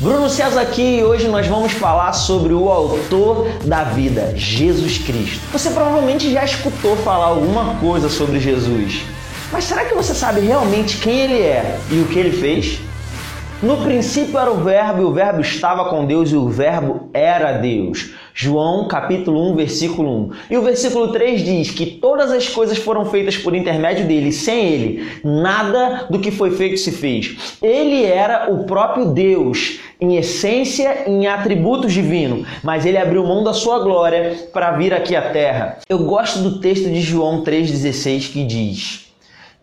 Bruno César aqui e hoje nós vamos falar sobre o autor da vida, Jesus Cristo. Você provavelmente já escutou falar alguma coisa sobre Jesus, mas será que você sabe realmente quem ele é e o que ele fez? No princípio era o Verbo, e o Verbo estava com Deus, e o Verbo era Deus. João capítulo 1, versículo 1. E o versículo 3 diz que todas as coisas foram feitas por intermédio dele, sem ele, nada do que foi feito se fez. Ele era o próprio Deus, em essência em atributos divinos, mas ele abriu mão da sua glória para vir aqui à terra. Eu gosto do texto de João 3,16 que diz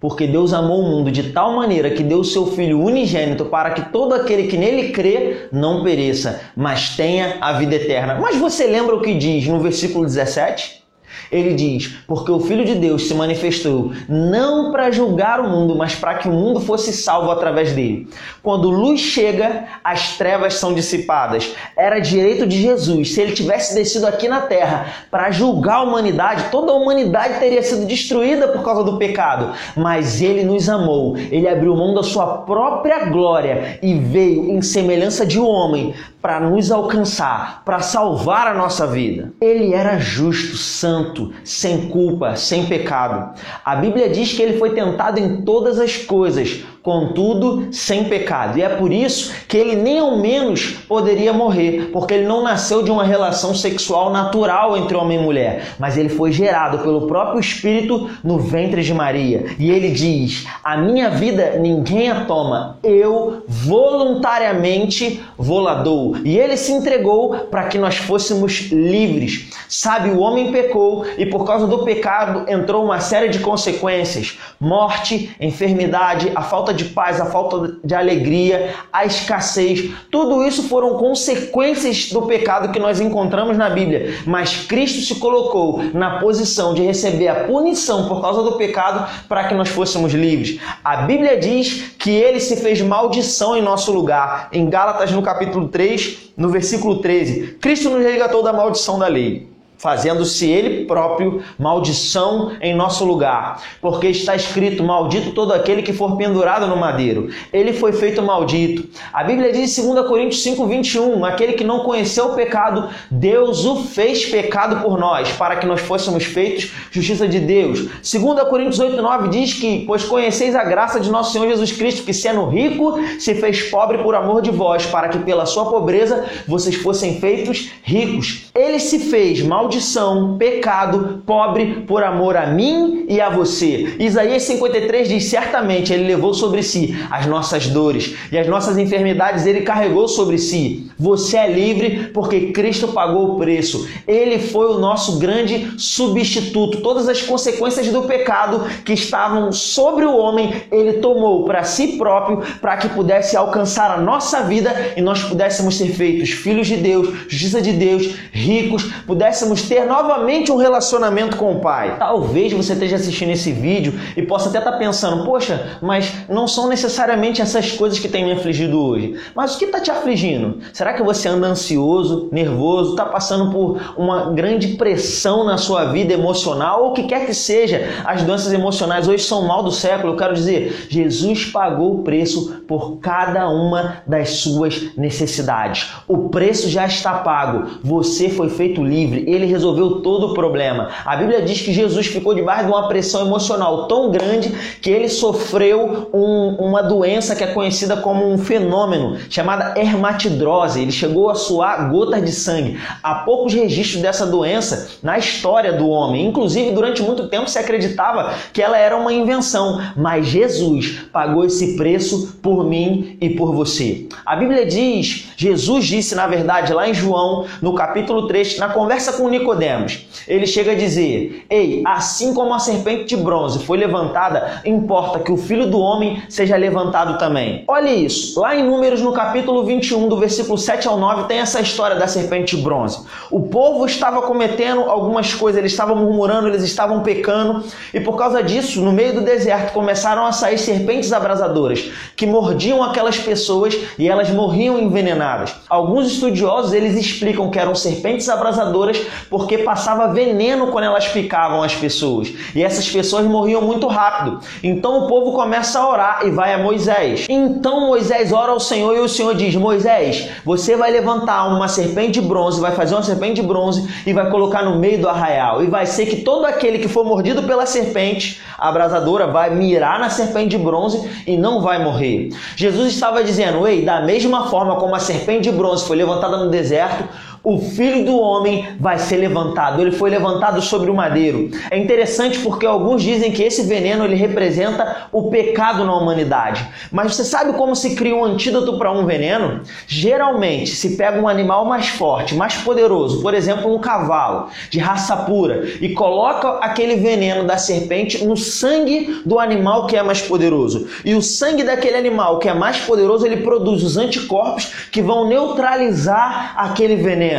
porque Deus amou o mundo de tal maneira que deu o seu Filho unigênito para que todo aquele que nele crê não pereça, mas tenha a vida eterna. Mas você lembra o que diz no versículo 17? Ele diz: Porque o Filho de Deus se manifestou não para julgar o mundo, mas para que o mundo fosse salvo através dele. Quando luz chega, as trevas são dissipadas. Era direito de Jesus. Se ele tivesse descido aqui na terra para julgar a humanidade, toda a humanidade teria sido destruída por causa do pecado. Mas ele nos amou. Ele abriu mão da sua própria glória e veio em semelhança de homem para nos alcançar, para salvar a nossa vida. Ele era justo, santo sem culpa, sem pecado. A Bíblia diz que ele foi tentado em todas as coisas, contudo sem pecado. E é por isso que ele nem ao menos poderia morrer, porque ele não nasceu de uma relação sexual natural entre homem e mulher, mas ele foi gerado pelo próprio Espírito no ventre de Maria. E ele diz: A minha vida ninguém a toma, eu voluntariamente vou dou. E ele se entregou para que nós fôssemos livres. Sabe, o homem pecou e por causa do pecado entrou uma série de consequências: morte, enfermidade, a falta de paz, a falta de alegria, a escassez. Tudo isso foram consequências do pecado que nós encontramos na Bíblia. Mas Cristo se colocou na posição de receber a punição por causa do pecado para que nós fôssemos livres. A Bíblia diz que ele se fez maldição em nosso lugar. Em Gálatas, no capítulo 3, no versículo 13, Cristo nos resgatou da maldição da lei fazendo-se ele próprio maldição em nosso lugar, porque está escrito: Maldito todo aquele que for pendurado no madeiro. Ele foi feito maldito. A Bíblia diz em 2 Coríntios 5, 21: Aquele que não conheceu o pecado, Deus o fez pecado por nós, para que nós fôssemos feitos justiça de Deus. 2 Coríntios 8, 9 diz que: Pois conheceis a graça de nosso Senhor Jesus Cristo, que sendo rico, se fez pobre por amor de vós, para que pela sua pobreza vocês fossem feitos ricos. Ele se fez mal maldição, pecado, pobre por amor a mim e a você. Isaías 53 diz: certamente ele levou sobre si as nossas dores e as nossas enfermidades ele carregou sobre si. Você é livre porque Cristo pagou o preço. Ele foi o nosso grande substituto. Todas as consequências do pecado que estavam sobre o homem, ele tomou para si próprio, para que pudesse alcançar a nossa vida e nós pudéssemos ser feitos filhos de Deus, justiça de Deus, ricos, pudéssemos possamos ter novamente um relacionamento com o Pai. Talvez você esteja assistindo esse vídeo e possa até estar pensando, poxa, mas não são necessariamente essas coisas que têm me afligido hoje. Mas o que está te afligindo? Será que você anda ansioso, nervoso, está passando por uma grande pressão na sua vida emocional ou o que quer que seja? As doenças emocionais hoje são mal do século. Eu quero dizer, Jesus pagou o preço por cada uma das suas necessidades. O preço já está pago. Você foi feito livre. Ele ele resolveu todo o problema. A Bíblia diz que Jesus ficou debaixo de uma pressão emocional tão grande que ele sofreu um, uma doença que é conhecida como um fenômeno chamada hermatidrose. Ele chegou a suar gotas de sangue. Há poucos registros dessa doença na história do homem. Inclusive, durante muito tempo se acreditava que ela era uma invenção, mas Jesus pagou esse preço por mim e por você. A Bíblia diz, Jesus disse na verdade lá em João, no capítulo 3, na conversa com Nicodemos. Ele chega a dizer: Ei, assim como a serpente de bronze foi levantada, importa que o filho do homem seja levantado também. Olha isso. Lá em Números, no capítulo 21, do versículo 7 ao 9, tem essa história da serpente de bronze. O povo estava cometendo algumas coisas, eles estavam murmurando, eles estavam pecando, e por causa disso, no meio do deserto, começaram a sair serpentes abrasadoras que mordiam aquelas pessoas e elas morriam envenenadas. Alguns estudiosos eles explicam que eram serpentes abrasadoras porque passava veneno quando elas picavam as pessoas. E essas pessoas morriam muito rápido. Então o povo começa a orar e vai a Moisés. Então Moisés ora ao Senhor e o Senhor diz: Moisés, você vai levantar uma serpente de bronze, vai fazer uma serpente de bronze e vai colocar no meio do arraial. E vai ser que todo aquele que for mordido pela serpente abrasadora vai mirar na serpente de bronze e não vai morrer. Jesus estava dizendo: Ei, da mesma forma como a serpente de bronze foi levantada no deserto, o filho do homem vai ser levantado. Ele foi levantado sobre o madeiro. É interessante porque alguns dizem que esse veneno ele representa o pecado na humanidade. Mas você sabe como se cria um antídoto para um veneno? Geralmente se pega um animal mais forte, mais poderoso, por exemplo, um cavalo de raça pura, e coloca aquele veneno da serpente no sangue do animal que é mais poderoso. E o sangue daquele animal que é mais poderoso, ele produz os anticorpos que vão neutralizar aquele veneno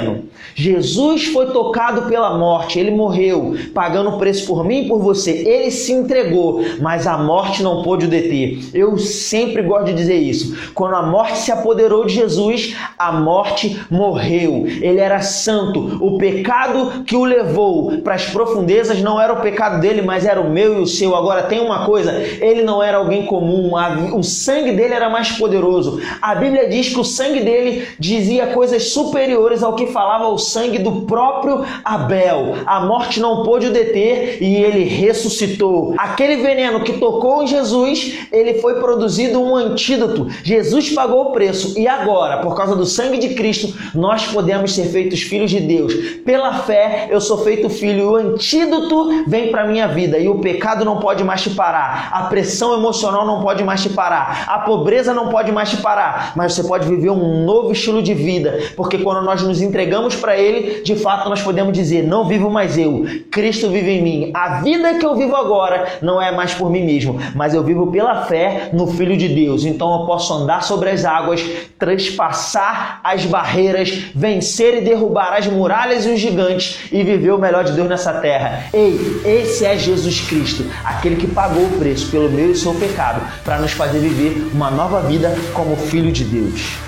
Jesus foi tocado pela morte, ele morreu, pagando o preço por mim e por você. Ele se entregou, mas a morte não pôde o deter. Eu sempre gosto de dizer isso. Quando a morte se apoderou de Jesus, a morte morreu. Ele era santo. O pecado que o levou para as profundezas não era o pecado dele, mas era o meu e o seu. Agora tem uma coisa, ele não era alguém comum. O sangue dele era mais poderoso. A Bíblia diz que o sangue dele dizia coisas superiores ao que falava o sangue do próprio Abel. A morte não pôde o deter e ele ressuscitou. Aquele veneno que tocou em Jesus, ele foi produzido um antídoto. Jesus pagou o preço e agora, por causa do sangue de Cristo, nós podemos ser feitos filhos de Deus. Pela fé, eu sou feito filho e o antídoto vem para minha vida e o pecado não pode mais te parar. A pressão emocional não pode mais te parar. A pobreza não pode mais te parar, mas você pode viver um novo estilo de vida, porque quando nós nos entregamos para Ele, de fato nós podemos dizer: não vivo mais eu, Cristo vive em mim. A vida que eu vivo agora não é mais por mim mesmo, mas eu vivo pela fé no Filho de Deus. Então eu posso andar sobre as águas, transpassar as barreiras, vencer e derrubar as muralhas e os gigantes e viver o melhor de Deus nessa terra. Ei, esse é Jesus Cristo, aquele que pagou o preço pelo meu e seu pecado para nos fazer viver uma nova vida como filho de Deus.